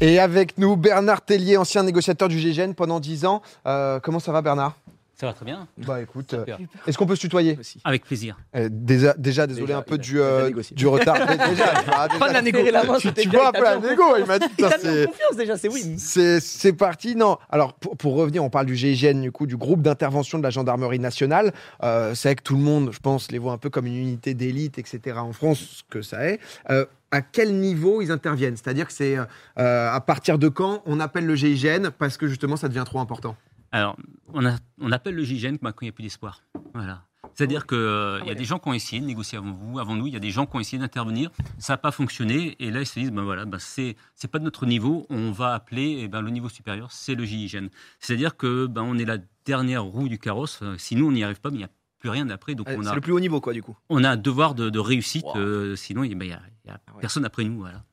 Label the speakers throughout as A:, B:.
A: Et avec nous, Bernard Tellier, ancien négociateur du GGN pendant 10 ans. Euh, comment ça va, Bernard?
B: Ça va très bien.
A: Bah écoute, euh, est-ce qu'on peut se tutoyer?
B: Avec plaisir.
A: Euh, déjà, déjà, désolé
C: Déjà,
A: un peu du, euh, retard. Mais déjà, ah, déjà,
C: Pas de la négo.
A: tu, tu vois un peu la négo, il m'a dit. C'est-
C: confiance déjà, c'est oui.
A: C'est parti. Non. Alors, pour, pour revenir, on parle du GIGN, du coup, du groupe d'intervention de la gendarmerie nationale. Euh, c'est vrai que tout le monde, je pense, les voit un peu comme une unité d'élite, etc. en France, ce que ça est. Euh, à quel niveau ils interviennent. C'est-à-dire que c'est euh, à partir de quand on appelle le GIGN parce que justement ça devient trop important.
B: Alors, on, appelle le GIGN quand il n'y a plus d'espoir. Voilà. C'est-à-dire qu'il
C: Ah
B: y a des gens qui ont essayé de négocier avant vous, avant nous, il y a des gens qui ont essayé d'intervenir, ça n'a pas fonctionné, et là ils se disent, ben voilà, ben c'est, pas de notre niveau, on va appeler eh ben, le niveau supérieur, c'est le GIGN. C'est-à-dire que ben, on est la dernière roue du carrosse, Euh, si nous on n'y arrive pas, mais il n'y a plus rien après, donc on
C: C'est
B: a,
C: le plus haut niveau, quoi, du coup.
B: on a un devoir de, de réussite,
C: Wow.
B: euh, sinon il n'y a, y a
C: Ah ouais.
B: personne après nous. Voilà.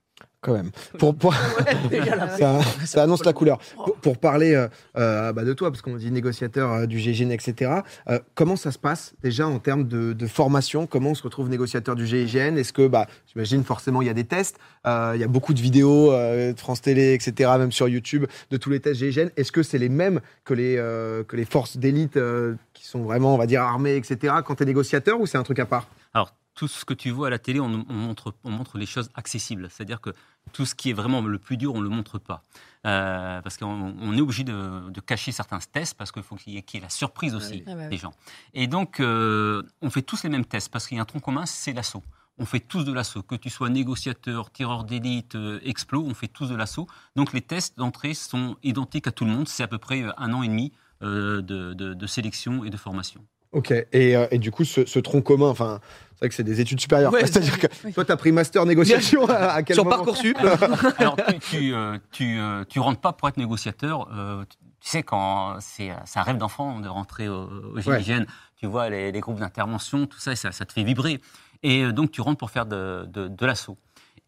A: Quand même. Pour, pour- ça, ça annonce la couleur. Pour, pour parler euh, euh, bah, de toi, parce qu'on dit négociateur euh, du GIGN, etc. euh, comment ça se passe déjà en termes de, de formation? Comment on se retrouve négociateur du GIGN Est-ce que, bah, j'imagine forcément, il y a des tests, euh, il y a beaucoup de vidéos euh, de France Télé, etc., même sur YouTube, de tous les tests GIGN. Est-ce que c'est les mêmes que les, euh, que les forces d'élite euh, qui sont vraiment, on va dire, armées, etc., quand tu es négociateur ou c'est un truc à part?
B: Alors, tout ce que tu vois à la télé, on, on montre, on montre les choses accessibles. C'est-à-dire que tout ce qui est vraiment le plus dur, on ne le montre pas. Euh, parce qu'on on est obligé de, de cacher certains tests parce qu'il faut qu'il y, ait- qu'il y ait la surprise aussi
D: Ah bah oui.
B: des gens. Et donc, euh, on fait tous les mêmes tests parce qu'il y a un tronc commun, c'est l'assaut. On fait tous de l'assaut. Que tu sois négociateur, tireur d'élite, euh, explo, on fait tous de l'assaut. Donc, les tests d'entrée sont identiques à tout le monde. C'est à peu près un an et demi de- de- de sélection et de formation.
A: Ok, et, euh, et du coup, ce, ce tronc commun, enfin, c'est vrai que c'est des études supérieures.
C: Ouais,
A: quoi. C'est-à-dire que
D: oui.
A: toi, tu as pris master négociation à, à quel
C: Sur
A: moment
C: Parcoursup.
B: Alors, tu, tu, euh, tu, euh, tu rentres pas pour être négociateur. euh, tu sais, quand c'est c'est un rêve d'enfant de rentrer au, au GIGN, tu vois les, les groupes d'intervention, tout ça, ça, ça te fait vibrer. Et donc, tu rentres pour faire de, de, de l'assaut.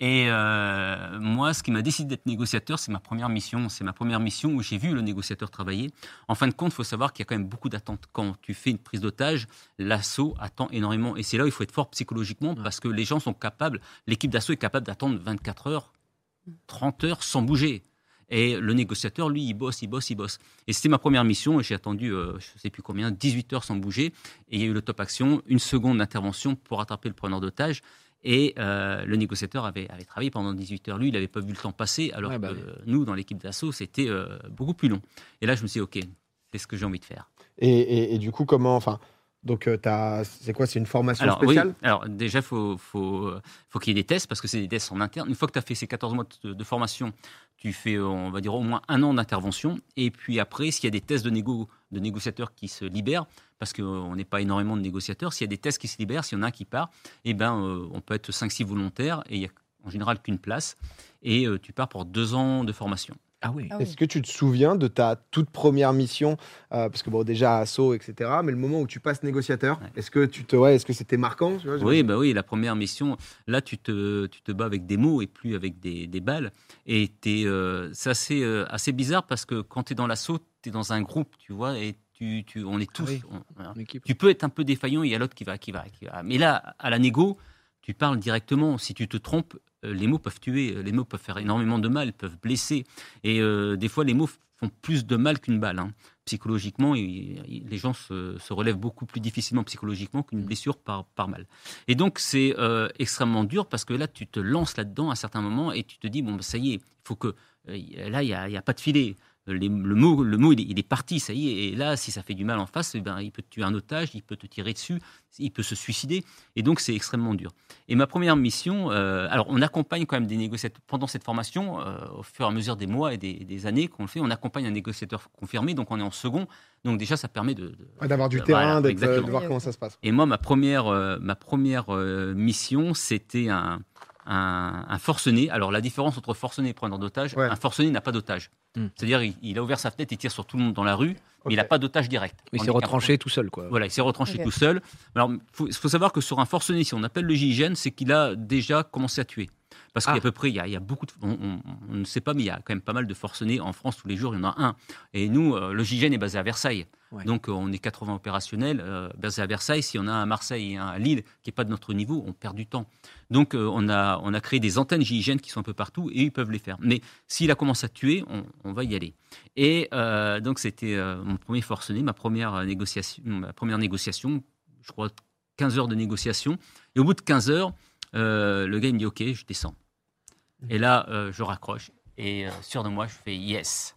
B: Et euh, moi, ce qui m'a décidé d'être négociateur, c'est ma première mission. C'est ma première mission où j'ai vu le négociateur travailler. En fin de compte, il faut savoir qu'il y a quand même beaucoup d'attentes. Quand tu fais une prise d'otage, l'assaut attend énormément. Et c'est là où il faut être fort psychologiquement parce que les gens sont capables, l'équipe d'assaut est capable d'attendre 24 heures, 30 heures sans bouger. Et le négociateur, lui, il bosse, il bosse, il bosse. Et c'était ma première mission, et j'ai attendu, euh, je ne sais plus combien, 18 heures sans bouger. Et il y a eu le top action, une seconde d'intervention pour attraper le preneur d'otage. Et euh, le négociateur avait, avait travaillé pendant 18 heures. Lui, il n'avait pas vu le temps passer, alors
C: Ouais, bah
B: que
C: oui.
B: nous, dans l'équipe d'assaut, c'était euh, beaucoup plus long. Et là, je me suis dit, OK, c'est ce que j'ai envie de faire.
A: et, et- et du coup, comment, enfin, donc, euh, c'est quoi C'est une formation
B: Alors,
A: spéciale?
B: oui, alors déjà, il faut, faut, euh, faut qu'il y ait des tests, parce que c'est des tests en interne. Une fois que tu as fait ces 14 mois de, de formation, tu fais, euh, on va dire, au moins un an d'intervention. Et puis après, s'il y a des tests de, de négociateurs qui se libèrent, parce qu'on n'est pas énormément de négociateurs, s'il y a des tests qui se libèrent, s'il y en a qui part, eh ben, euh, on peut être 5-6 volontaires, et il n'y a en général qu'une place. Et euh, tu pars pour deux ans de formation.
C: Ah oui.
D: Ah oui.
A: Est-ce que tu te souviens de ta toute première mission euh, Parce que bon, déjà assaut, etc. Mais le moment où tu passes négociateur,
B: Ouais.
A: est-ce que tu te, ouais, est-ce que c'était marquant tu vois,
B: Oui, bah oui, la première mission, là, tu te, tu te bats avec des mots et plus avec des, des balles. Et t'es, euh, c'est assez, euh, assez bizarre parce que quand tu es dans l'assaut, tu es dans un groupe, tu vois, et tu, tu, on est tous.
C: oui.
B: on- voilà.
C: Une équipe.
B: Tu peux être un peu défaillant, il y a l'autre qui va, qui, va, qui va. Mais là, à la négo, tu parles directement. Si tu te trompes, les mots peuvent tuer, les mots peuvent faire énormément de mal, peuvent blesser. Et euh, des fois, les mots font plus de mal qu'une balle. hein. Psychologiquement, il- il- les gens se, se relèvent beaucoup plus difficilement psychologiquement qu'une blessure par, par mal. Et donc, c'est euh, extrêmement dur parce que là, tu te lances là-dedans à un certain moment et tu te dis, bon, bah, ça y est, il faut que. euh, là, il n'y a, a pas de filet. Les- le mot, le mot il, est, il est parti, ça y est. Et là, si ça fait du mal en face, eh ben, il peut te tuer un otage, il peut te tirer dessus, il peut se suicider. Et donc, c'est extrêmement dur. Et ma première mission, euh, alors on accompagne quand même des négociateurs pendant cette formation, euh, au fur et à mesure des mois et des, des années qu'on le fait, on accompagne un négociateur confirmé, donc on est en second. Donc déjà, ça permet de.
A: Ouais, D'avoir du terrain,
B: voilà,
A: euh, de voir comment ça se passe.
B: Et moi, ma première, euh, ma première mission, c'était un, un, un forcené. Alors la différence entre forcené et preneur d'otage,
A: Ouais.
B: un forcené n'a pas d'otage.
C: Hmm.
B: C'est-à-dire, il, il a ouvert sa fenêtre, il tire sur tout le monde dans la rue, mais il n'a pas d'otage direct.
C: Il s'est retranché tout seul, quoi.
B: voilà, il s'est retranché tout seul. Alors, il faut, faut savoir que sur un forcené, si on appelle le GIGN, c'est qu'il a déjà commencé à tuer. Parce qu'à peu près, il y, a, il y a beaucoup de. On, on- on ne sait pas, mais il y a quand même pas mal de forcenés en France tous les jours. Il y en a un. Et nous, euh, le GIGN est basé à Versailles.
D: Ouais.
B: Donc, euh, on est 80 opérationnels euh, basés à Versailles. Si on a un à Marseille et un à Lille qui n'est pas de notre niveau, on perd du temps. Donc, euh, on, a, on a créé des antennes GIGN qui sont un peu partout et ils peuvent les faire. Mais s'il a commencé à tuer, on, on va y aller. Et euh, donc, c'était mon premier forcené, ma première, négociation, ma première négociation. Je crois 15 heures de négociation. Et au bout de 15 heures, le gars il me dit OK, je descends. Et là, euh, je raccroche. Et euh, sûr de moi, je fais Yes.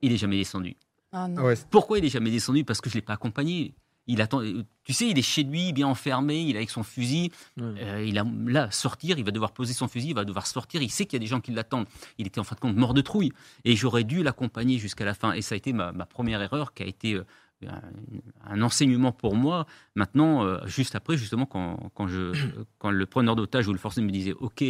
B: Il est jamais descendu.
E: Ah non.
A: Ah ouais,
B: Pourquoi il est jamais descendu? Parce que je l'ai pas accompagné. Il attend. Tu sais, il est chez lui, bien enfermé. Il est avec son fusil.
D: Ouais.
B: Euh, il a là sortir. Il va devoir poser son fusil. Il va devoir sortir. Il sait qu'il y a des gens qui l'attendent. Il était en fin de compte mort de trouille. Et j'aurais dû l'accompagner jusqu'à la fin. Et ça a été ma, ma première erreur, qui a été euh, un, un enseignement pour moi. Maintenant, euh, juste après, justement, quand, quand je, quand le preneur d'otage ou le forcené me disait OK.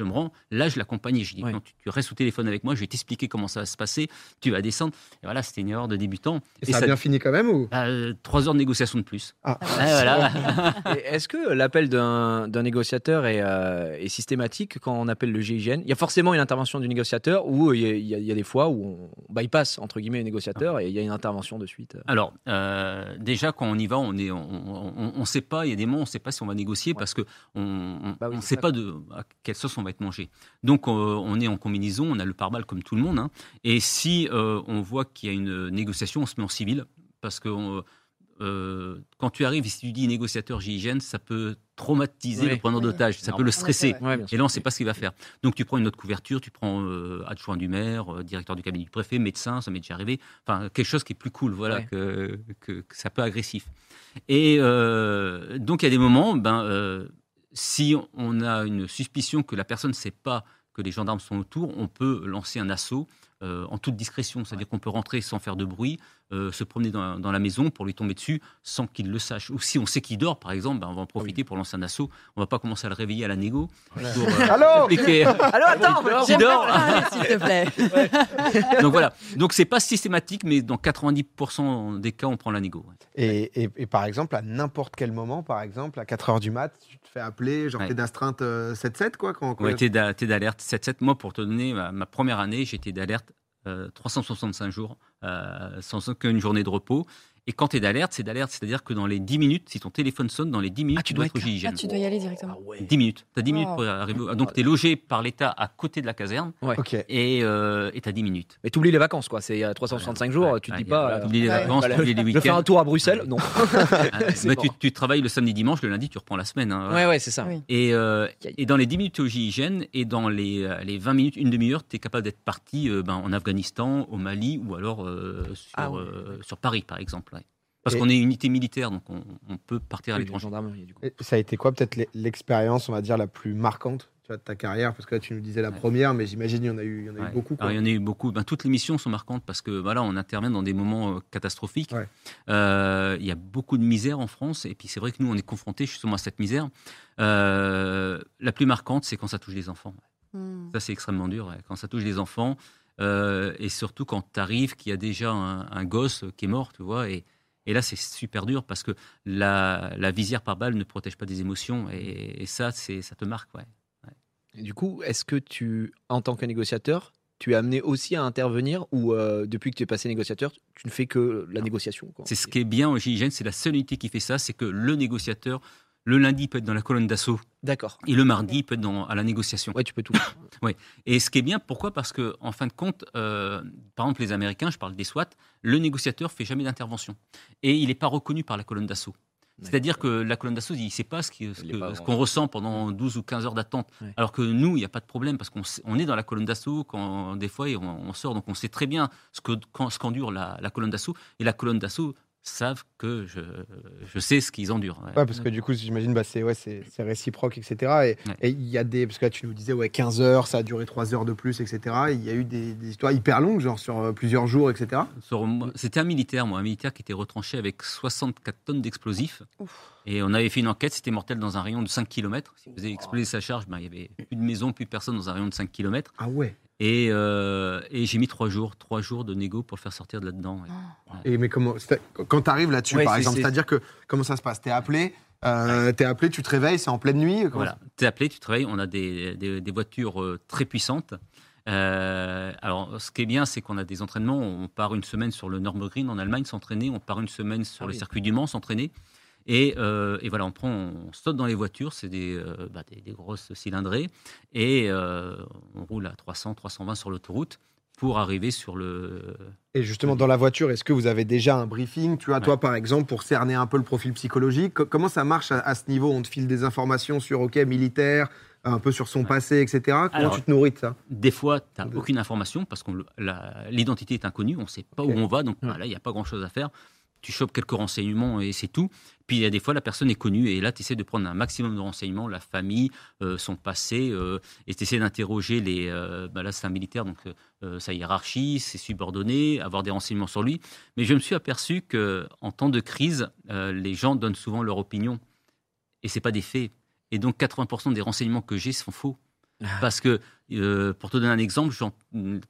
B: Je me rends. Là, je l'accompagnais. Je dis
D: Ouais.
B: non, tu, tu restes au téléphone avec moi. Je vais t'expliquer comment ça va se passer. Tu vas descendre. Et voilà, c'était une erreur de débutant.
A: Et ça a bien fini quand même ou?
B: Bah, euh, trois heures de négociation de plus.
A: Ah.
B: Voilà.
D: Et Est-ce que l'appel d'un négociateur est, euh, est systématique quand on appelle le GIGN Il y a forcément une intervention du négociateur ou il y, a- y y des fois où on bypass entre guillemets le négociateur et il y a une intervention de suite.
B: Alors, euh, déjà, quand on y va, on est, on ne sait pas, il y a des moments, on ne sait pas si on va négocier parce qu'on ne
D: Bah oui,
B: on
D: c'est
B: sait
D: ça.
B: pas de, à quelle sauce on va être mangé. Donc, euh, on est en combinaison, on a le pare-balles comme tout le monde. hein. et si euh, on voit qu'il y a une négociation, on se met en civil parce que on- euh, quand tu arrives et si tu dis négociateur GIGN, ça peut traumatiser
D: Oui.
B: le preneur
E: Oui.
B: d'otage, ça
D: Non.
B: peut le stresser.
E: ouais.
B: Et là, on ne sait pas ce qu'il va faire. Donc, tu prends une autre couverture, tu prends adjoint du maire, directeur du cabinet du préfet, médecin, ça m'est déjà arrivé. Enfin, quelque chose qui est plus cool, voilà,
D: Ouais.
B: que, que, que ça peut agressif. Et donc, il y a des moments, ben, si on a une suspicion que la personne ne sait pas que les gendarmes sont autour, on peut lancer un assaut euh, en toute discrétion. C'est-à-dire qu'on peut rentrer sans faire de bruit, euh, se promener dans, dans la maison pour lui tomber dessus sans qu'il le sache. Ou si on sait qu'il dort, par exemple, ben, on va en profiter pour lancer un assaut. On ne va pas commencer à le réveiller à la négo. Pour, euh,
A: Allô
B: expliquer-
D: Alors attends,
B: dors
E: parler, s'il te plaît.
B: Donc voilà. Donc c'est pas systématique, mais dans 90% des cas, on prend la négo. ouais.
A: et, et- et par exemple, à n'importe quel moment, par exemple, à 4h du mat, tu te fais appeler, genre
B: Ouais.
A: t'es d'astreinte euh, 7-7, quoi quand, quand-
B: Ouais, t'es d'a- t'es d'alerte 7-7. Moi, pour te donner ma, ma première année, j'étais d'alerte euh, 365 jours, euh, sans aucune journée de repos. Et quand tu es d'alerte, c'est d'alerte, c'est-à-dire que dans les 10 minutes, si ton téléphone sonne, dans les 10 minutes,
D: Ah,
B: tu
D: tu
B: dois être au GIGN.
E: Ah, tu dois y aller directement.
D: Ah ouais.
B: 10 minutes. Tu as 10 minutes
E: Wow.
B: pour arriver. au- Donc, tu es logé par l'État à côté de la caserne
A: Ok.
B: et euh, tu as 10 minutes.
D: Mais t'oublies les vacances quoi. C'est euh, 365 jours.
B: Ouais,
D: tu te
B: ouais,
D: dis pas.
B: voilà,
D: euh,
B: t'oublies les
E: Ouais.
B: vacances,
D: Voilà.
B: t'oublies les
D: Je vais faire un
B: week-ends.
D: tour à Bruxelles. Non.
B: Ah, mais
D: bon.
B: tu, tu travailles le samedi, dimanche, le lundi, tu reprends la semaine. hein.
D: Ouais ouais c'est ça.
E: Oui.
B: Et, euh, et dans les 10 minutes au GIGN et dans les, euh, les 20 minutes, une demi-heure, tu es capable d'être parti euh, ben, en Afghanistan, au Mali ou alors euh, sur,
D: Ah ouais.
B: euh, sur Paris, par exemple. Parce qu'on est unité militaire, donc on, on peut partir à
D: Oui,
B: l'étranger.
D: gendarmerie, du coup.
A: Et ça a été quoi peut-être l'e- l'expérience, on va dire, la plus marquante tu vois, de ta carrière? Parce que là, tu nous disais la
B: Ouais.
A: première, mais j'imagine il y en a eu, il y en a eu beaucoup.
B: Alors, il y en a eu beaucoup. Ben, toutes les missions sont marquantes parce que voilà, on intervient dans des moments euh, catastrophiques.
A: Ouais.
B: Euh, il y a beaucoup de misère en France et puis c'est vrai que nous, on est confrontés justement à cette misère. Euh, la plus marquante, c'est quand ça touche les enfants.
E: Hmm.
B: Ça, c'est extrêmement dur. ouais. Quand ça touche les enfants, euh, et surtout quand tu arrives qu'il y a déjà un, un gosse qui est mort, tu vois, et, et là, c'est super dur parce que la, la visière par balle ne protège pas des émotions, et, et ça, c'est, ça te marque, ouais.
D: Et du coup, est-ce que tu, en tant que négociateur, tu es amené aussi à intervenir ou euh, depuis que tu es passé négociateur, tu ne fais que la négociation
B: C'est ce qui est bien au GIGN, c'est la seule unité qui fait ça, c'est que le négociateur, le lundi, peut être dans la colonne d'assaut,
D: D'accord.
B: et le mardi, il peut être dans, à la négociation.
D: Ouais, tu peux tout.
B: Et ce qui est bien, pourquoi? Parce que, en fin de compte, euh, par exemple, les Américains, je parle des SWAT, le négociateur fait jamais d'intervention. Et il n'est pas reconnu par la colonne d'assaut. C'est-à-dire que la colonne d'assaut, il ne sait pas ce
D: Il
B: qu'on ressent pendant 12 ou 15 heures d'attente.
D: Ouais.
B: Alors que nous, il n'y a pas de problème parce qu'on est dans la colonne d'assaut quand des fois et on, on sort. Donc on sait très bien ce qu'endure la, la colonne d'assaut. Et la colonne d'assaut savent que je, je sais ce qu'ils endurent. ouais.
A: Ouais, parce que du coup, j'imagine, bah, c'est ouais, c'est c'est réciproque, etc. Et
B: Ouais.
A: et il y a des. Parce que là, tu nous disais, ouais, 15 heures, ça a duré 3 heures de plus, etc. Et Il y a eu des, des histoires hyper longues, genre sur euh, plusieurs jours, etc.
B: C'était un militaire, moi, un militaire qui était retranché avec 64 tonnes d'explosifs. Et on avait fait une enquête, c'était mortel dans un rayon de 5 km. S'il faisait exploser sa charge, ben, il y avait plus de maison, plus de personnes dans un rayon de 5 km.
A: Ah ouais.
B: Et, euh, et j'ai mis 3 jours, 3 jours de négo pour le faire sortir de là-dedans. ouais.
A: Et mais comment. Quand tu arrives là-dessus,
D: Ouais,
A: par exemple,
D: c'est-
A: c'est-à-dire que comment ça se passe? T'es appelé Euh, T'es appelé, tu te réveilles, c'est en pleine nuit.
B: Voilà, tu es appelé, tu travailles, on a des, des- des voitures euh, très puissantes. Euh, alors, ce qui est bien, c'est qu'on a des entraînements. On part une semaine sur le Nürburgring en Allemagne s'entraîner, on part une semaine sur
D: Ah
B: le
D: oui.
B: circuit du Mans s'entraîner. Et, euh, et voilà, on prend, on saute dans les voitures, c'est des, euh, bah, des, des grosses cylindrées, et euh, on roule à 300, 320 sur l'autoroute pour arriver sur le.
A: Et justement, dans la voiture, est-ce que vous avez déjà un briefing? Tu vois, toi, par exemple, pour cerner un peu le profil psychologique, co- comment ça marche à, à ce niveau? On te file des informations sur, OK, militaire, un peu sur son passé, etc. Comment
B: Alors,
A: tu te nourris de ça?
B: Des fois, tu n'as
A: De-
B: aucune information parce que l'identité est inconnue, on ne sait pas où on va, donc
D: Ouais.
B: voilà, il n'y a pas grand-chose à faire. Tu chopes quelques renseignements et c'est tout. Puis il y a des fois, la personne est connue et là, tu essaies de prendre un maximum de renseignements, la famille, euh, son passé, euh, et tu essaies d'interroger les. euh, bah là, c'est un militaire, donc sa hiérarchie, ses subordonnés, avoir des renseignements sur lui. Mais je me suis aperçu qu'en temps de crise, les gens donnent souvent leur opinion et c'est pas des faits. Et donc 80% des renseignements que j'ai sont faux. Parce que, euh, pour te donner un exemple,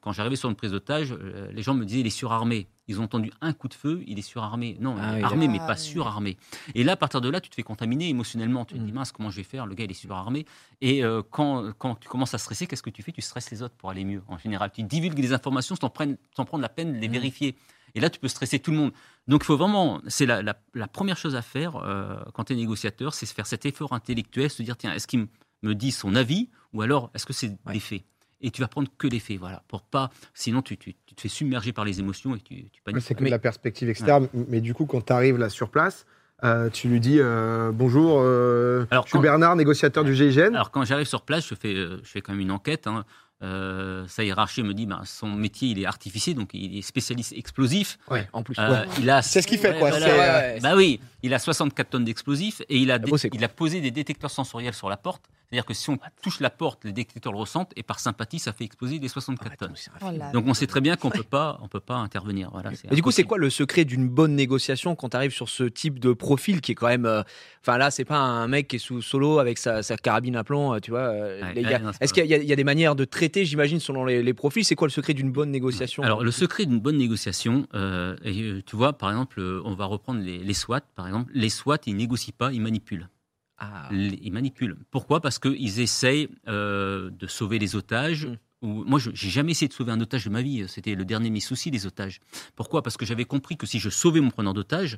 B: quand j'arrivais sur une prise d'otage, euh, les gens me disaient il est surarmé. Ils ont entendu un coup de feu, il est surarmé. Non,
D: Ah
B: il est
D: oui,
B: armé, mais pas surarmé. Et là, à partir de là, tu te fais contaminer émotionnellement. Tu te dis
D: Mm.
B: mince, comment je vais faire? Le gars, il est surarmé. Et euh, quand, quand tu commences à stresser, qu'est-ce que tu fais? Tu stresses les autres pour aller mieux. En général, tu divulgues des informations sans prendre, sans prendre la peine de les
D: Mm.
B: vérifier. Et là, tu peux stresser tout le monde. Donc, il faut vraiment, c'est la, la- la première chose à faire euh, quand tu es négociateur, c'est se faire cet effort intellectuel, se dire tiens, est-ce qu'il me dit son avis ou alors est-ce que c'est
D: Ouais.
B: des faits? Et tu vas prendre que les faits, voilà, pour pas, sinon tu, tu- tu te fais submerger par les émotions et tu, tu paniques.
A: C'est que
D: Mais-
A: de la perspective externe. Mais du coup, quand tu arrives là sur place, euh, tu lui dis euh, Bonjour, euh,
B: Alors,
A: je suis
B: quand-
A: Bernard, négociateur du GIGN.
B: Alors quand j'arrive sur place, je fais, euh, je fais quand même une enquête. hein. Euh, sa hiérarchie me dit, ben, son métier, il est artificier, donc il est spécialiste explosif.
D: Ouais, en plus.
B: Euh, il a,
A: C'est ce qu'il fait,
B: Ouais,
A: quoi.
B: voilà.
A: euh.
B: Bah oui, il a 64 tonnes d'explosifs et il a, dé-
D: cool.
B: il a posé des détecteurs sensoriels sur la porte. C'est-à-dire que si on touche la porte, les détecteurs le ressentent et par sympathie, ça fait exploser des 64 tonnes.
E: Oh
B: Donc on sait très bien qu'on peut pas, on peut pas intervenir. Voilà,
D: Et du coup, c'est quoi le secret d'une bonne négociation quand tu arrives sur ce type de profil qui est quand même. euh, Enfin, là, c'est pas un mec qui est sous solo avec sa, sa carabine à plomb, tu vois.
B: Ouais,
D: les gars. Est-ce qu'il y a des manières de traiter, j'imagine, selon les, les profils C'est quoi le secret d'une bonne négociation
B: Alors, le secret d'une bonne négociation, euh, et, euh, tu vois, par exemple, euh, on va reprendre les, les SWAT, par exemple. Les SWAT, ils négocient pas, ils manipulent.
D: Ah,
B: Les- Ils manipulent. Pourquoi? Parce qu'ils essayent euh, de sauver les otages.
D: Mm.
B: Ou, moi, je j'ai jamais essayé de sauver un otage de ma vie. C'était le dernier de mes soucis, les otages. Pourquoi? Parce que j'avais compris que si je sauvais mon preneur d'otage,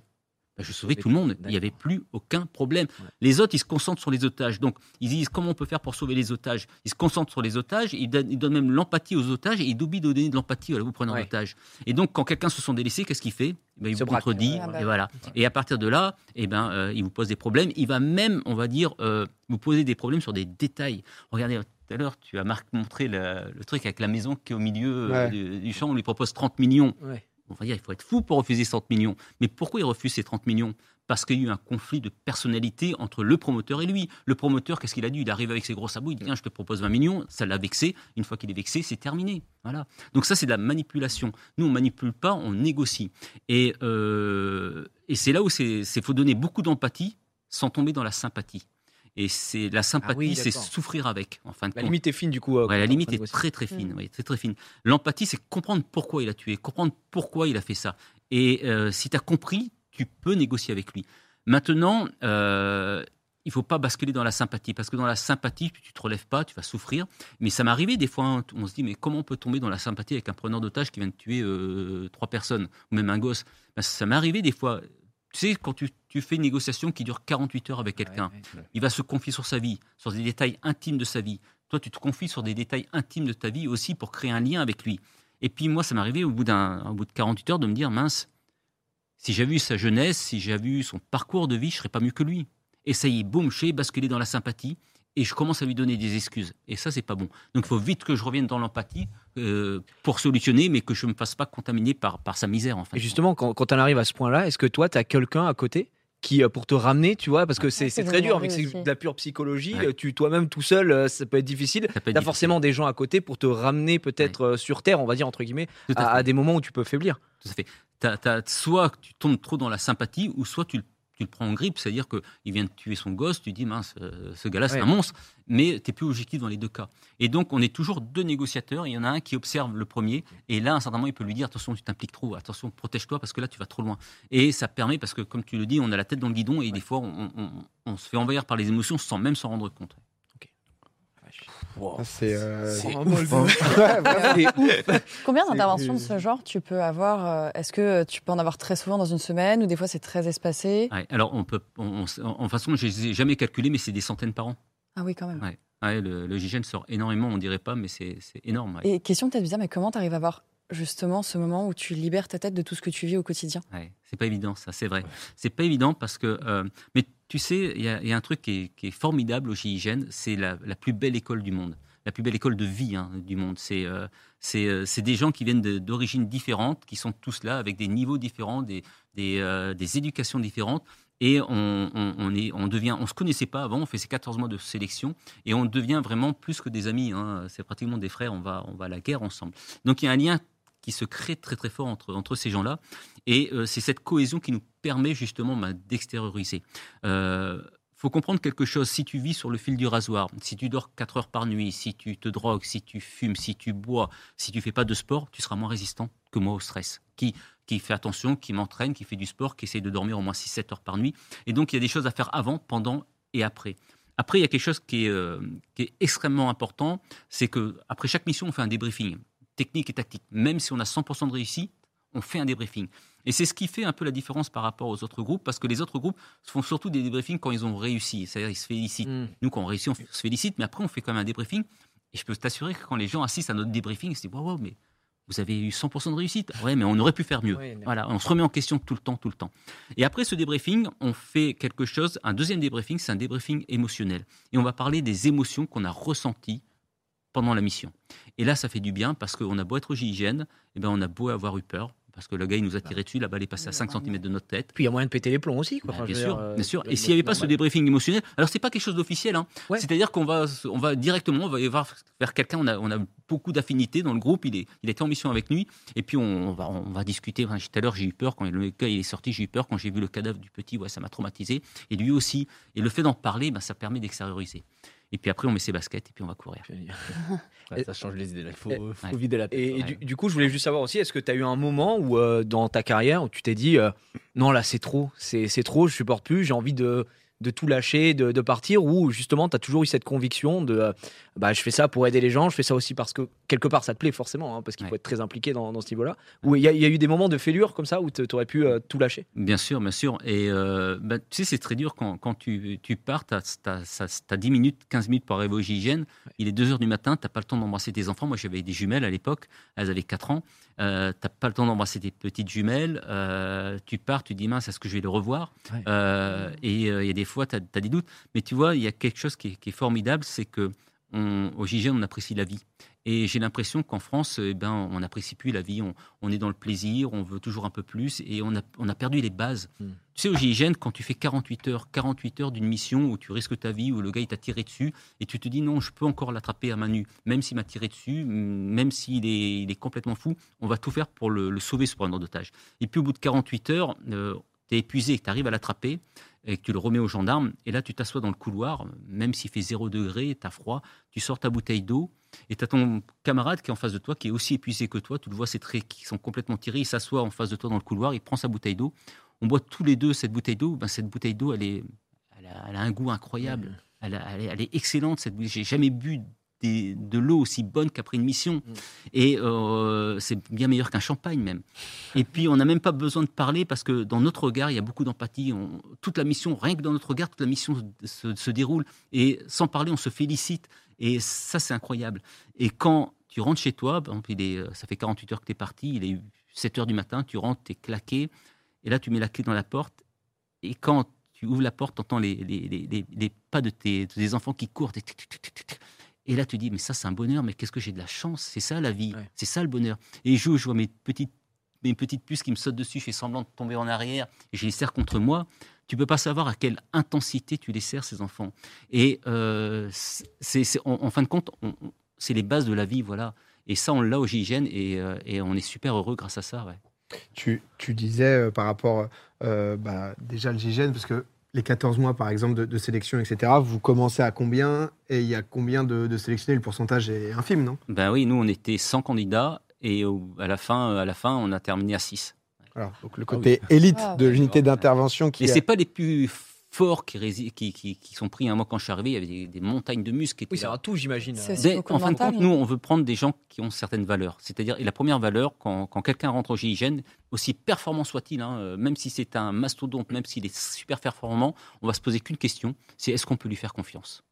B: bah, je sauvais tout le monde. Il n'y avait plus aucun problème.
D: Ouais.
B: Les autres, ils se concentrent sur les otages. Donc, ils disent comment on peut faire pour sauver les otages? Ils se concentrent sur les otages, ils donnent, ils donnent même l'empathie aux otages et ils oublient de donner de l'empathie aux preneurs
D: Ouais.
B: d'otages. Et donc, quand quelqu'un se sent délaissé, qu'est-ce qu'il fait? Ben, Il
D: Se
B: vous
D: braque.
B: contredit.
E: Ah bah
B: et voilà. Et à partir de là, eh ben, euh, il vous pose des problèmes. Il va même, on va dire, euh, vous poser des problèmes sur des détails. Regardez, tout à l'heure, tu as Marc montré le, le truc avec la maison qui est au milieu euh,
A: Ouais.
B: du, du champ. On lui propose 30 millions.
D: ouais.
B: Il faut être fou pour refuser 30 millions. Mais pourquoi il refuse ces 30 millions? Parce qu'il y a eu un conflit de personnalité entre le promoteur et lui. Le promoteur, qu'est-ce qu'il a dû? Il arrive avec ses gros sabots, il dit Tiens, je te propose 20 millions. Ça l'a vexé. Une fois qu'il est vexé, c'est terminé. Voilà. Donc, ça, c'est de la manipulation. Nous, on manipule pas, on négocie. Et, euh, et c'est là où il faut donner beaucoup d'empathie sans tomber dans la sympathie. Et c'est la sympathie,
D: Ah oui,
B: c'est souffrir avec, en fin de
D: La
B: compte.
D: limite est fine, du coup. euh,
B: Ouais, la limite est très très fine,
E: Mm.
B: oui, très très fine. L'empathie, c'est comprendre pourquoi il a tué, comprendre pourquoi il a fait ça. Et euh, si tu as compris, tu peux négocier avec lui. Maintenant, euh, il faut pas basculer dans la sympathie, parce que dans la sympathie, tu te relèves pas, tu vas souffrir. Mais ça m'est arrivé des fois, hein, on se dit, mais comment on peut tomber dans la sympathie avec un preneur d'otage qui vient de tuer euh, trois personnes, ou même un gosse? Ben, Ça m'est arrivé des fois. Tu sais, quand tu, tu fais une négociation qui dure 48 heures avec quelqu'un,
D: Ouais, ouais.
B: il va se confier sur sa vie, sur des détails intimes de sa vie. Toi, tu te confies sur des détails intimes de ta vie aussi pour créer un lien avec lui. Et puis moi, ça m'est arrivé au bout, d'un, bout de 48 heures de me dire, mince, si j'avais vu sa jeunesse, si j'avais vu son parcours de vie, je serais pas mieux que lui. Et ça y est, boum, j'ai basculé dans la sympathie et je commence à lui donner des excuses. Et ça, c'est pas bon. Donc il faut vite que je revienne dans l'empathie euh, pour solutionner, mais que je ne me fasse pas contaminer par, par sa misère, en fait.
D: Et justement, quand, quand on arrive à ce point-là, est-ce que toi, tu as quelqu'un à côté qui euh, pour te ramener, tu vois, parce que c'est
E: Ouais,
D: c'est très dur, mais c'est de la pure psychologie.
B: Ouais.
D: Tu toi-même tout seul, euh, ça peut être difficile. T'as forcément des gens à côté pour te ramener peut-être euh, sur terre, on va dire entre guillemets,
B: à
D: à,
B: fait.
D: à des moments où tu peux faiblir.
B: Tout à fait. T'as- soit tu tombes trop dans la sympathie, ou soit tu, tu le prends en grippe, c'est-à-dire qu'il vient de tuer son gosse, tu dis, mince, euh, ce gars-là, c'est
D: Ouais.
B: un monstre, mais tu n'es plus objectif dans les deux cas. Et donc, on est toujours deux négociateurs, il y en a un qui observe le premier, et là, à un certain moment, il peut lui dire, attention, tu t'impliques trop, attention, protège-toi, parce que là, tu vas trop loin. Et ça permet, parce que comme tu le dis, on a la tête dans le guidon, et des fois, on, on- on se fait envahir par les émotions sans même s'en rendre compte.
A: C'est. euh,
D: C'est
A: ouf.
E: Combien d'interventions de ce genre tu peux avoir euh, Est-ce que tu peux en avoir très souvent dans une semaine ou des fois c'est très espacé?
B: Ouais, alors, on peut, on, on- en façon, je les ai jamais calculé, mais c'est des centaines par an.
E: Ah oui, quand même.
B: Ouais. Ouais, le, le GIGN sort énormément, on dirait pas, mais c'est c'est énorme. ouais.
E: Et question peut-être bizarre, mais comment tu arrives à avoir justement ce moment où tu libères ta tête de tout ce que tu vis au quotidien?
B: Ouais, c'est pas évident, ça, c'est vrai. C'est pas évident parce que. euh, mais tu sais, il y, a- un truc qui est, formidable au GIGN, c'est la, plus belle école du monde. La plus belle école de vie hein, du monde. C'est euh, c'est euh, c'est des gens qui viennent d'origines différentes, qui sont tous là avec des niveaux différents, des, des, euh, des éducations différentes. Et on, on, on est, on devient, on se connaissait pas avant, on fait ces 14 mois de sélection et on devient vraiment plus que des amis. hein. C'est pratiquement des frères, on va, on va à la guerre ensemble. Donc il y a un lien qui se crée très très fort entre, entre ces gens-là. Et euh, c'est cette cohésion qui nous permet justement bah, d'extérioriser. Euh, faut comprendre quelque chose. Si tu vis sur le fil du rasoir, si tu dors 4 heures par nuit, si tu te drogues, si tu fumes, si tu bois, si tu fais pas de sport, tu seras moins résistant que moi au stress. Qui, qui fait attention, qui m'entraîne, qui fait du sport, qui essaie de dormir au moins 6-7 heures par nuit. Et donc, il y a des choses à faire avant, pendant et après. Après, il y a quelque chose qui est, euh, qui est extrêmement important, c'est que après chaque mission, on fait un débriefing technique et tactique. Même si on a 100% de réussite, on fait un débriefing. Et c'est ce qui fait un peu la différence par rapport aux autres groupes, parce que les autres groupes font surtout des débriefings quand ils ont réussi, c'est-à-dire ils se félicitent.
D: Mm.
B: Nous, quand on réussit, on se félicite, mais après, on fait quand même un débriefing. Et je peux t'assurer que quand les gens assistent à notre débriefing, ils se disent Waouh, mais vous avez eu 100% de réussite. Ouais, mais on aurait pu faire mieux. Voilà, on se remet en question tout le temps, tout le temps. Et après ce débriefing, on fait quelque chose. Un deuxième débriefing, c'est un débriefing émotionnel. Et on va parler des émotions qu'on a ressenties pendant la mission. Et là, ça fait du bien parce qu'on a beau être au GIGN, eh ben, on a beau avoir eu peur. Parce que le gars, il nous a tiré dessus, la balle est passée à 5 cm de notre tête.
D: Puis il y a moyen de péter les plombs aussi. Quoi.
B: Bah,
D: je
B: bien, sûr,
D: dire, euh,
B: bien sûr. Et s'il n'y avait pas ce débriefing émotionnel, alors c'est pas quelque chose d'officiel. Hein.
D: Ouais.
B: C'est-à-dire qu'on va, on va directement, on va y voir vers quelqu'un. On a, on a beaucoup d'affinités dans le groupe. Il est, il était en mission avec nous. Et puis on, on va, on va discuter. Enfin, tout à l'heure, j'ai eu peur quand le gars il est sorti. J'ai eu peur quand j'ai vu le cadavre du petit. Ouais, ça m'a traumatisé. Et lui aussi. Et le fait d'en parler, ben, ça permet d'extérioriser. Et puis après, on met ses baskets et puis on va courir.
C: Ouais, ça change les idées. là. Il faut,
D: Et-
C: faut
B: Ouais.
C: vider la tête.
D: Et, du, du coup, je voulais juste savoir aussi, est-ce que tu as eu un moment où, euh, dans ta carrière, où tu t'es dit, euh, non, là, c'est trop, c'est c'est trop, je supporte plus, j'ai envie de, de tout lâcher, de, de partir, ou justement, tu as toujours eu cette conviction de, euh, bah, je fais ça pour aider les gens, je fais ça aussi parce que quelque part, ça te plaît forcément, hein, parce qu'il faut être très impliqué dans, dans ce niveau-là. Où il y, y a eu des moments de fêlure comme ça, où tu aurais pu euh, tout lâcher?
B: Bien sûr, bien sûr. Et euh, bah, tu sais, c'est très dur quand, quand tu, tu pars, tu as, 10 minutes, 15 minutes pour arriver au GIGN. Il est 2 heures du matin, tu n'as pas le temps d'embrasser tes enfants. Moi, j'avais des jumelles à l'époque, elles avaient 4 ans. Tu n'as pas le temps d'embrasser tes petites jumelles. Tu pars, tu dis mince, est-ce que je vais le revoir?
D: Ouais.
B: Et il y a des fois, tu as, des doutes. Mais tu vois, il y a quelque chose qui est, qui est formidable, c'est que on- au GIGN, on apprécie la vie. Et j'ai l'impression qu'en France, eh ben, on n'apprécie plus la vie. On, on est dans le plaisir, on veut toujours un peu plus, et on a, on a perdu les bases.
D: Mm.
B: Tu sais, au GIGN, quand tu fais 48 heures, 48 heures d'une mission où tu risques ta vie, où le gars il t'a tiré dessus, et tu te dis non, je peux encore l'attraper à main nue, même s'il m'a tiré dessus, même s'il est, il est complètement fou, on va tout faire pour le, le sauver, ce preneur d'otage. Et puis au bout de 48 heures, tu es épuisé, tu arrives à l'attraper, et que tu le remets aux gendarmes, et là tu t'assois dans le couloir, même s'il fait 0 degré, tu as froid, tu sors ta bouteille d'eau, et tu as ton camarade qui est en face de toi, qui est aussi épuisé que toi, tu le vois, ses traits qui sont complètement tirés, il s'assoit en face de toi dans le couloir, il prend sa bouteille d'eau, on boit tous les deux cette bouteille d'eau, ben, cette bouteille d'eau, elle, est, elle, a, elle a un goût incroyable, elle, a- elle est, elle est excellente, cette bouteille. j'ai jamais bu des- de l'eau aussi bonne qu'après une mission, et euh, c'est bien meilleur qu'un champagne même. Et puis on n'a même pas besoin de parler, parce que dans notre regard, il y a beaucoup d'empathie, toute la mission, rien que dans notre regard, toute la mission se, se déroule, et sans parler, on se félicite, et ça c'est incroyable. Et quand tu rentres chez toi, par exemple, il est, euh, ça fait 48 heures que tu es parti, il est 7 heures du matin, tu rentres, tu es claqué, et là tu mets la clé dans la porte, et quand tu ouvres la porte, tu entends les, les, les- les- pas de tes, de tes enfants qui courent, tic, tic, tic. Et là tu dis, mais ça c'est un bonheur, mais qu'est-ce que j'ai de la chance, c'est ça la vie,
D: Ouais.
B: c'est ça le bonheur. Et je, je vois mes petites, mes petites puces qui me sautent dessus, je fais semblant de tomber en arrière, et je les serre contre moi. Tu peux pas savoir à quelle intensité tu les serres, ces enfants. Et euh, c'est, en, en fin de compte, c'est les bases de la vie, voilà. Et ça, on l'a au GIGN et, euh, et on est super heureux grâce à ça. Ouais.
A: Tu, tu disais euh, par rapport bah, déjà le GIGN, parce que les 14 mois, par exemple, de, de sélection, etc., vous commencez à combien et il y a combien de, de sélectionnés? Le pourcentage est infime, non?
B: Ben oui, nous, on était 100 candidats et au- à, la fin, à la fin, on a terminé à 6.
A: Alors, donc le côté élite
E: Ah,
A: de l'unité d'intervention qui
B: Et
A: est-
B: c'est pas les plus forts qui, rési- qui, qui, qui sont pris. hein. Moi, quand je suis arrivé, il y avait des, des montagnes de muscles qui étaient
D: Oui, c'est
B: là.
D: un tout, j'imagine.
E: C'est-
B: Mais
E: beaucoup
B: en fin de compte,
E: non
B: nous, on veut prendre des gens qui ont certaines valeurs. C'est-à-dire, et la première valeur, quand, quand quelqu'un rentre au GIGN, aussi performant soit-il, hein, euh, même si c'est un mastodonte, même s'il est super performant, on va se poser qu'une question, c'est est-ce qu'on peut lui faire confiance?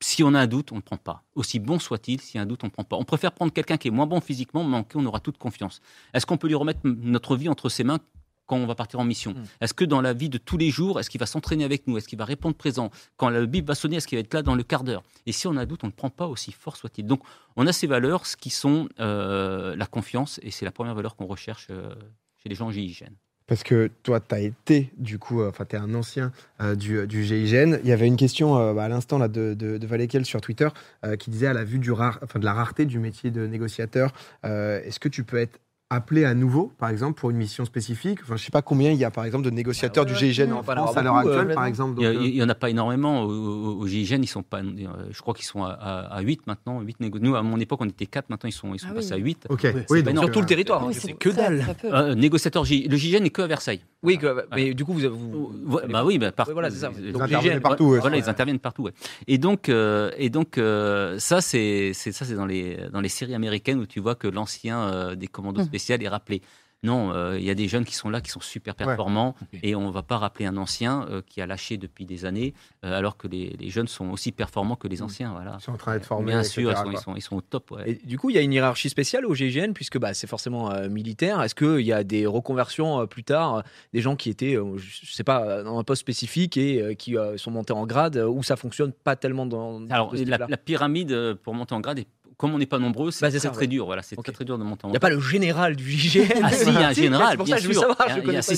B: Si on a un doute, on ne prend pas. Aussi bon soit-il, s'il y a un doute, on ne prend pas. On préfère prendre quelqu'un qui est moins bon physiquement, mais en qui on aura toute confiance. Est-ce qu'on peut lui remettre notre vie entre ses mains quand on va partir en mission
D: Mm.
B: Est-ce que dans la vie de tous les jours, est-ce qu'il va s'entraîner avec nous? Est-ce qu'il va répondre présent? Quand le bip va sonner, est-ce qu'il va être là dans le quart d'heure? Et si on a doute, on ne prend pas aussi fort soit-il. Donc, on a ces valeurs, ce qui sont euh, la confiance, et c'est la première valeur qu'on recherche euh, chez les gens GIGN.
A: Parce que toi, tu as été, du coup, euh, enfin, tu es un ancien euh, du, du GIGN. Il y avait une question euh, à l'instant là, de, de, de Valékel sur Twitter euh, qui disait à la vue du rare, enfin, de la rareté du métier de négociateur, euh, est-ce que tu peux être appelé à nouveau, par exemple, pour une mission spécifique enfin, Je sais pas combien il y a, par exemple, de négociateurs
D: Ah ouais,
A: du GIGN
E: ouais.
A: en France à l'heure actuelle,
E: euh,
A: par exemple.
B: Il
A: donc, euh,
B: n'y en a pas énormément au, au- GIGN, ils sont pas, euh, je crois qu'ils sont à, à, 8 maintenant. 8 négo- Nous, à mon époque, on était 4, maintenant ils sont, ils sont
E: Ah
B: passés
E: oui.
B: à 8.
A: Ok,
D: Ouais,
A: oui,
B: c'est
A: donc,
B: pas
D: Sur tout
A: euh,
D: le territoire,
E: Oui,
D: hein,
E: c'est
D: que dalle.
B: Euh, négociateur J, le GIGN n'est que à Versailles.
D: Oui, que- mais du coup, vous, vous,
B: bah oui, bah, par-
D: Oui, voilà, c'est ça.
B: ils
D: Donc, GIGN,
A: partout, ouais,
B: voilà, ils interviennent partout. ouais. Et donc, euh, et donc euh, ça, c'est c'est- ça, c'est dans les, dans les séries américaines où tu vois que l'ancien euh, des commandos Spéciaux est rappelé. Non, euh, il y a des jeunes qui sont là, qui sont super performants, et on va pas rappeler un ancien euh, qui a lâché depuis des années, euh, alors que les, les jeunes sont aussi performants que les anciens. Voilà.
A: Ils sont en train d'être formés.
B: Bien
A: etc.,
B: sûr, ils sont,
A: quoi.
B: ils, sont, ils sont au top. ouais.
D: Et du coup, il y a une hiérarchie spéciale au GIGN, puisque bah, c'est forcément euh, militaire. Est-ce qu'il y a des reconversions euh, plus tard, des gens qui étaient, euh, je sais pas, dans un poste spécifique et euh, qui euh, sont montés en grade, où ça fonctionne pas tellement dans.
B: Alors, la, la pyramide pour monter en grade, est- comme on n'est pas nombreux, c'est
D: Bah,
B: très,
D: ça,
B: très
D: ouais.
B: dur. Voilà, c'est très, très dur de monter en
D: Il n'y a pas le général du GIGN.
B: Ah si, il y a un général, bien sûr.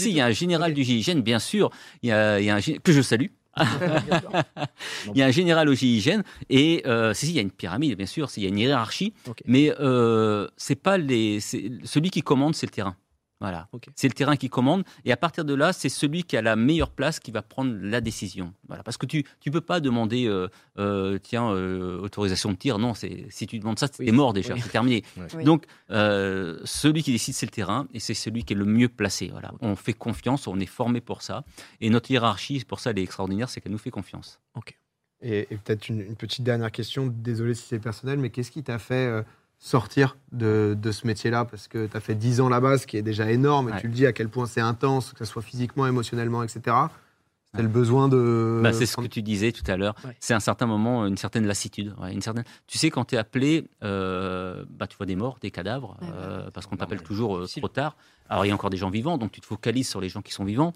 B: Il y a- un général du GIGN, bien sûr. Il y a, un que je salue. il y a un général au GIGN et euh, si, si, il y a une pyramide, bien sûr, il y a une hiérarchie, mais euh, c'est pas les, celui qui commande, c'est le terrain. Voilà,
D: Ok.
B: c'est le terrain qui commande et à partir de là, c'est celui qui a la meilleure place qui va prendre la décision. Voilà, parce que tu tu peux pas demander euh, euh, tiens euh, autorisation de tir. Non, c'est si tu demandes ça, c'est
D: Oui.
B: mort déjà,
D: Oui.
B: c'est terminé.
E: Oui.
B: Donc euh, celui qui décide, c'est le terrain et c'est celui qui est le mieux placé. Voilà, on fait confiance, on est formé pour ça et notre hiérarchie, pour ça, elle est extraordinaire, c'est qu'elle nous fait confiance.
A: Et, et peut-être une, une petite dernière question, désolé si c'est personnel, mais qu'est-ce qui t'a fait euh, sortir de, de ce métier-là Parce que tu as fait 10 ans là-bas, ce qui est déjà énorme, et
B: Ouais.
A: tu le dis à quel point c'est intense, que ce soit physiquement, émotionnellement, etc. C'était le besoin de.
B: Bah, c'est ce que tu disais tout à l'heure.
D: Ouais.
B: C'est un certain moment, une certaine lassitude. ouais, une certaine... Tu sais, quand tu es appelé, euh, bah, tu vois des morts, des cadavres,
E: Ouais,
B: euh, parce qu'on t'appelle toujours euh,
D: difficile.
B: trop tard. Alors, il y a encore des gens vivants, donc tu te focalises sur les gens qui sont vivants.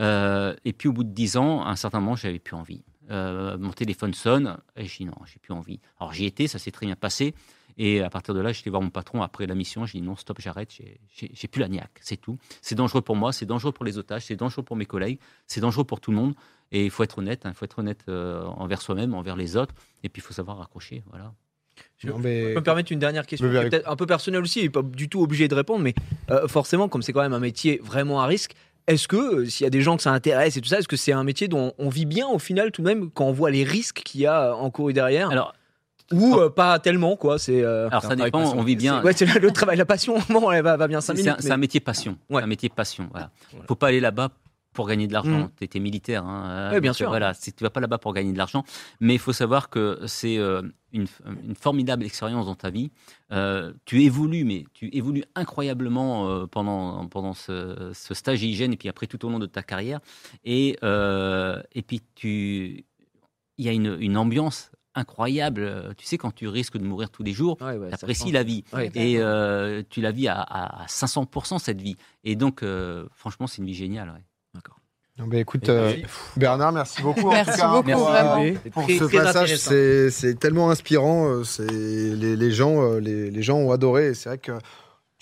B: Euh, et puis, au bout de dix ans, à un certain moment, j'avais plus envie. Euh, mon téléphone sonne, et je dis non, j'ai plus envie. Alors, j'y étais, ça s'est très bien passé. Et à partir de là, j'étais voir mon patron après la mission. J'ai dit non, stop, j'arrête. j'ai- plus la niaque, c'est tout. C'est dangereux pour moi, c'est dangereux pour les otages, c'est dangereux pour mes collègues, c'est dangereux pour tout le monde. Et il faut être honnête, hein, il faut être honnête euh, envers soi-même, envers les autres. Et puis il faut savoir raccrocher. Voilà.
D: Je-
A: Non, mais-
D: Je peux me permettre une dernière question,
A: Je
D: peut-être un peu personnelle aussi, et pas du tout obligé de répondre, mais euh, forcément, comme c'est quand même un métier vraiment à risque, est-ce que, euh, s'il y a des gens que ça intéresse et tout ça, est-ce que c'est un métier dont on vit bien au final tout de même quand on voit les risques qu'il y a encourus derrière?
B: Alors,
D: Ou euh, pas tellement, quoi c'est, euh,
B: alors
C: c'est
B: ça dépend,
C: passion.
B: on vit bien.
D: c'est- Ouais, c'est le, le travail, la passion, bon, elle va, va bien 5
B: C'est
D: minutes.
B: un, c'est un métier passion.
D: Ouais.
B: C'est un métier passion. Voilà.
C: Voilà.
B: Faut pas aller là-bas pour gagner de l'argent.
D: Mm.
B: Tu étais militaire. Hein,
D: Ouais, bien sûr.
B: Voilà, c'est- tu vas pas là-bas pour gagner de l'argent. Mais il faut savoir que c'est euh, une, une formidable expérience dans ta vie. Euh, tu évolues, mais tu évolues incroyablement euh, pendant, pendant ce, ce stage hygiène et puis après tout au long de ta carrière. Et, et puis tu, il y a une, une ambiance incroyable. Tu sais, quand tu risques de mourir tous les jours,
D: Ouais, ouais,
B: tu
D: ça
B: apprécies la vie.
D: Ouais.
B: Et euh, tu la vis à, à- à 500% cette vie. Et donc, euh, franchement, c'est une vie géniale. ouais.
A: Non, mais écoute, euh, Bernard, merci beaucoup. en
E: Merci
A: tout cas,
E: beaucoup,
A: pour,
E: vraiment.
A: euh, ce
D: très
A: passage, c'est tellement inspirant. euh, C'est les, les gens, euh, les, les gens ont adoré. et C'est vrai que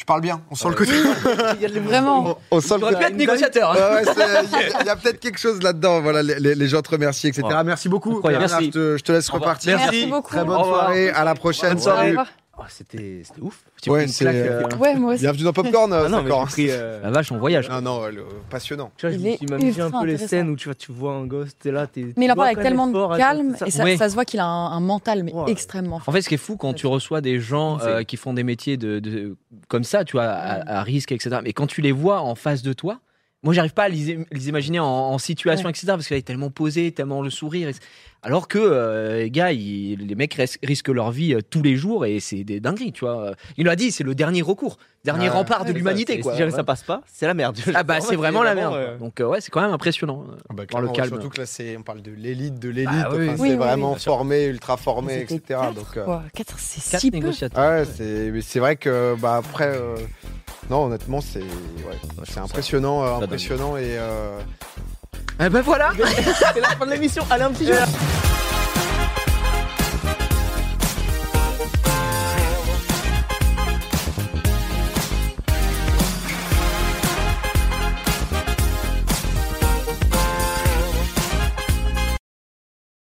A: tu parles bien. On sent le côté.
D: Il y a.
E: Vraiment.
A: On, on sent le côté.
D: être négociateur. hein.
A: Ouais, Il y a, peut-être quelque chose là-dedans. Voilà, les, les- les gens te remercient, etc.
B: Ouais.
A: Merci beaucoup.
B: Merci.
A: Je, te, je te laisse repartir.
E: Merci beaucoup.
A: Très bonne soirée. À la prochaine.
D: Bonne soirée.
E: Au revoir.
C: Oh, c'était c'était ouf.
A: Ouais, c'est,
D: claque,
A: euh,
D: euh,
E: Ouais, moi aussi.
A: Bienvenue dans Popcorn,
C: Ah non, mais
A: d'accord.
C: j'ai pris, euh,
D: La vache, on voyage.
A: Ah non, le- passionnant.
C: Tu vois,
E: Il
C: je suis imaginé un peu les scènes où tu vois, tu vois un gosse, t'es là, t'es.
E: Mais il en parle avec tellement de calme et ça,
D: Ouais.
E: ça se voit qu'il a un, un mental mais
C: Ouais.
E: extrêmement
D: En
E: fort.
D: fait, ce qui est fou quand tu reçois des gens euh, qui font des métiers de, de- comme ça, tu vois, à, à risque, etc. Mais quand tu les vois en face de toi, moi, j'arrive pas à les, les imaginer en, en situation,
E: Ouais.
D: etc. Parce qu'elle est tellement posée, tellement le sourire. et- Alors que euh, les gars, ils- les mecs ris- risquent leur vie euh, tous les jours et c'est des dingueries, tu vois. Il l'a dit, c'est le dernier recours, dernier
A: Ouais.
D: rempart de l'humanité, quoi.
C: Si jamais ça passe pas, c'est la merde.
D: Ah bah c'est vraiment la merde.
C: euh.
D: Donc euh, ouais, c'est quand même impressionnant. euh,
A: Ah bah,
D: le calme.
A: Surtout que là, c'est, on parle de l'élite, de l'élite.
D: Ah oui.
A: enfin,
E: Oui,
A: c'est
E: oui,
A: vraiment formé, ultra formé, etc.
E: quatre,
A: Donc, euh,
E: c'est
D: Quatre
E: si peu.
D: négociateurs.
A: ah ouais, c'est, mais c'est vrai que bah après, euh, non, honnêtement, c'est, ouais, c'est impressionnant, impressionnant et.
D: Eh ben voilà.
C: C'est la fin de l'émission. Allez, un petit jeu.